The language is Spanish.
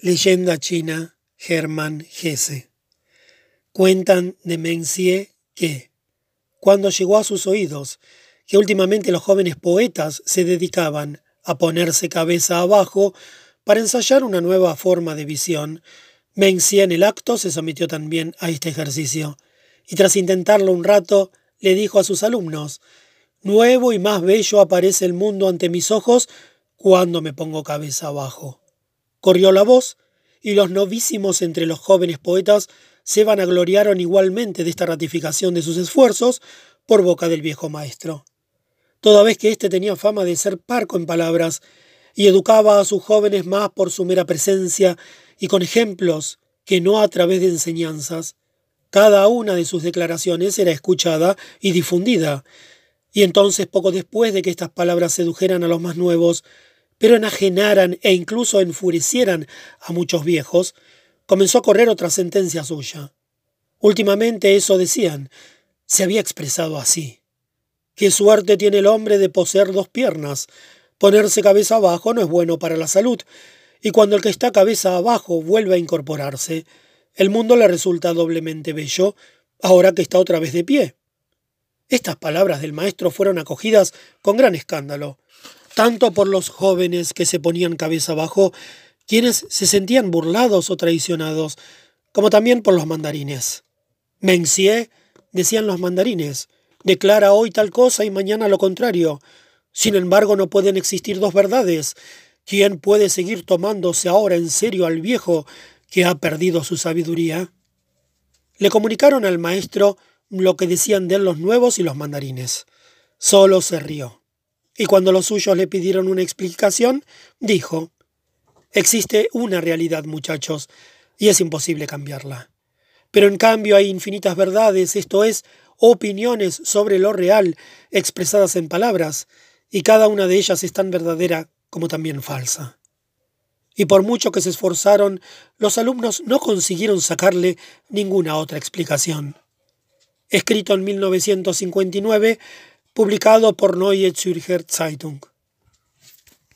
Leyenda china Hermann Hesse. Cuentan de Mencie que, cuando llegó a sus oídos que últimamente los jóvenes poetas se dedicaban a ponerse cabeza abajo para ensayar una nueva forma de visión, Mencie en el acto se sometió también a este ejercicio, y tras intentarlo un rato, le dijo a sus alumnos, Nuevo y más bello aparece el mundo ante mis ojos cuando me pongo cabeza abajo. Corrió la voz, y los novísimos entre los jóvenes poetas se vanagloriaron igualmente de esta ratificación de sus esfuerzos por boca del viejo maestro. Toda vez que éste tenía fama de ser parco en palabras, y educaba a sus jóvenes más por su mera presencia y con ejemplos que no a través de enseñanzas, cada una de sus declaraciones era escuchada y difundida, y entonces poco después de que estas palabras sedujeran a los más nuevos, pero enajenaran e incluso enfurecieran a muchos viejos, comenzó a correr otra sentencia suya. Últimamente eso decían, se había expresado así. Qué suerte tiene el hombre de poseer dos piernas. Ponerse cabeza abajo no es bueno para la salud, y cuando el que está cabeza abajo vuelve a incorporarse, el mundo le resulta doblemente bello, ahora que está otra vez de pie. Estas palabras del maestro fueron acogidas con gran escándalo tanto por los jóvenes que se ponían cabeza abajo, quienes se sentían burlados o traicionados, como también por los mandarines. Mencie, decían los mandarines, declara hoy tal cosa y mañana lo contrario. Sin embargo, no pueden existir dos verdades. ¿Quién puede seguir tomándose ahora en serio al viejo que ha perdido su sabiduría? Le comunicaron al maestro lo que decían de él los nuevos y los mandarines. Solo se rió y cuando los suyos le pidieron una explicación, dijo, Existe una realidad, muchachos, y es imposible cambiarla. Pero en cambio hay infinitas verdades, esto es, opiniones sobre lo real expresadas en palabras, y cada una de ellas es tan verdadera como también falsa. Y por mucho que se esforzaron, los alumnos no consiguieron sacarle ninguna otra explicación. Escrito en 1959, publicado por Neue Zürcher Zeitung.